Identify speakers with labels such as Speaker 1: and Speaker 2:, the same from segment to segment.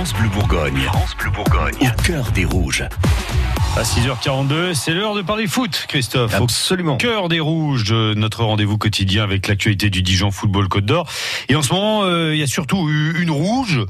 Speaker 1: France Bleu Bourgogne. France Bleu Bourgogne. Au cœur des rouges.
Speaker 2: À 6h42, c'est l'heure de parler foot, Christophe.
Speaker 3: Absolument.
Speaker 2: Au cœur des rouges de notre rendez-vous quotidien avec l'actualité du Dijon Football Côte d'Or. Et en ce moment, euh, il y a surtout une rouge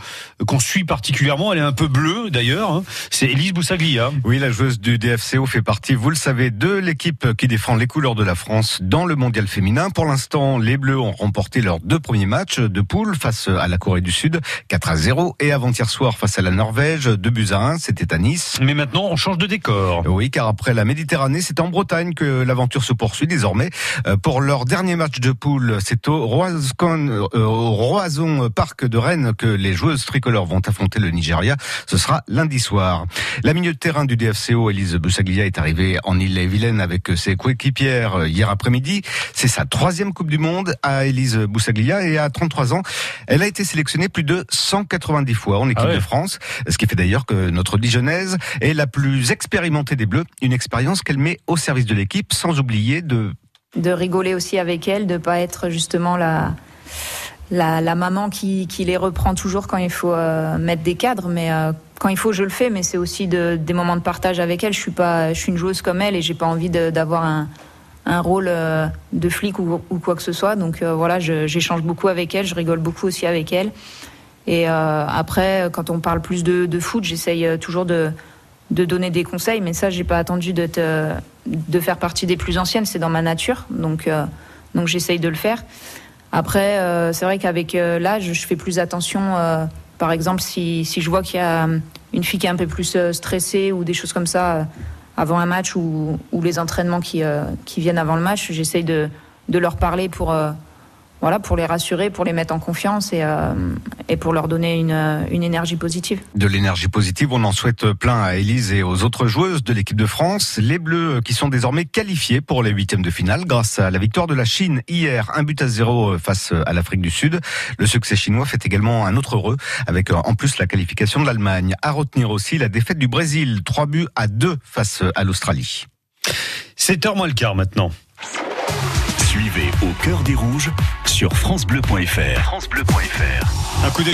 Speaker 2: qu'on suit particulièrement. Elle est un peu bleue d'ailleurs. Hein. C'est Elise Boussaglia.
Speaker 3: Oui, la joueuse du DFCO fait partie, vous le savez, de l'équipe qui défend les couleurs de la France dans le mondial féminin. Pour l'instant, les Bleus ont remporté leurs deux premiers matchs de poule face à la Corée du Sud, 4 à 0, et avant-hier soir face à la Norvège, 2 buts à 1, c'était à Nice.
Speaker 2: Mais maintenant, on change de décor.
Speaker 3: Oui, car après la Méditerranée, c'est en Bretagne que l'aventure se poursuit désormais. Euh, pour leur dernier match de poule, c'est au Roazhon, euh, au Roison Parc de Rennes que les joueuses tricolores vont affronter le Nigeria. Ce sera lundi soir. La milieu de terrain du DFCO, Elise Boussaglia, est arrivée en Île-et-Vilaine avec ses coéquipières euh, hier après-midi. C'est sa troisième Coupe du Monde à Elise Boussaglia et à 33 ans, elle a été sélectionnée plus de 190 fois en équipe
Speaker 2: Ah ouais.
Speaker 3: De France, ce qui fait d'ailleurs que notre Dijonnaise est la plus expérimentée des Bleus, une expérience qu'elle met au service de l'équipe sans oublier de
Speaker 4: de rigoler aussi avec elle, de pas être justement la la, la maman qui, qui les reprend toujours quand il faut euh, mettre des cadres, mais euh, quand il faut je le fais, mais c'est aussi de, des moments de partage avec elle. Je suis pas, je suis une joueuse comme elle et j'ai pas envie de- d'avoir un un rôle euh, de flic ou, ou quoi que ce soit. Donc euh, voilà, je- j'échange beaucoup avec elle, je rigole beaucoup aussi avec elle. Et euh, après, quand on parle plus de, foot, j'essaye euh, toujours de, donner des conseils, mais ça, j'ai pas attendu de, faire partie des plus anciennes, c'est dans ma nature, donc, euh, j'essaye de le faire. Après, c'est vrai qu'avec l'âge, je fais plus attention. par exemple, si, je vois qu'il y a une fille qui est un peu plus stressée ou des choses comme ça avant un match ou, les entraînements qui, viennent avant le match, j'essaye de, leur parler pour, voilà, pour les rassurer, pour les mettre en confiance et, euh, et pour leur donner une, euh, une énergie positive.
Speaker 3: de l'énergie positive. On en souhaite plein à Élise et aux autres joueuses de l'équipe de France. Les Bleus qui sont désormais qualifiés pour les huitièmes de finale grâce à la victoire de la Chine hier, un but à zéro face à l'Afrique du Sud. Le succès chinois fait également un autre heureux avec en plus la qualification de l'Allemagne. À retenir aussi la défaite du Brésil, trois buts à deux face à l'Australie.
Speaker 2: 7h moins le quart maintenant.
Speaker 1: Suivez au cœur des rouges sur FranceBleu.fr. FranceBleu.fr.
Speaker 2: Un coup d'œil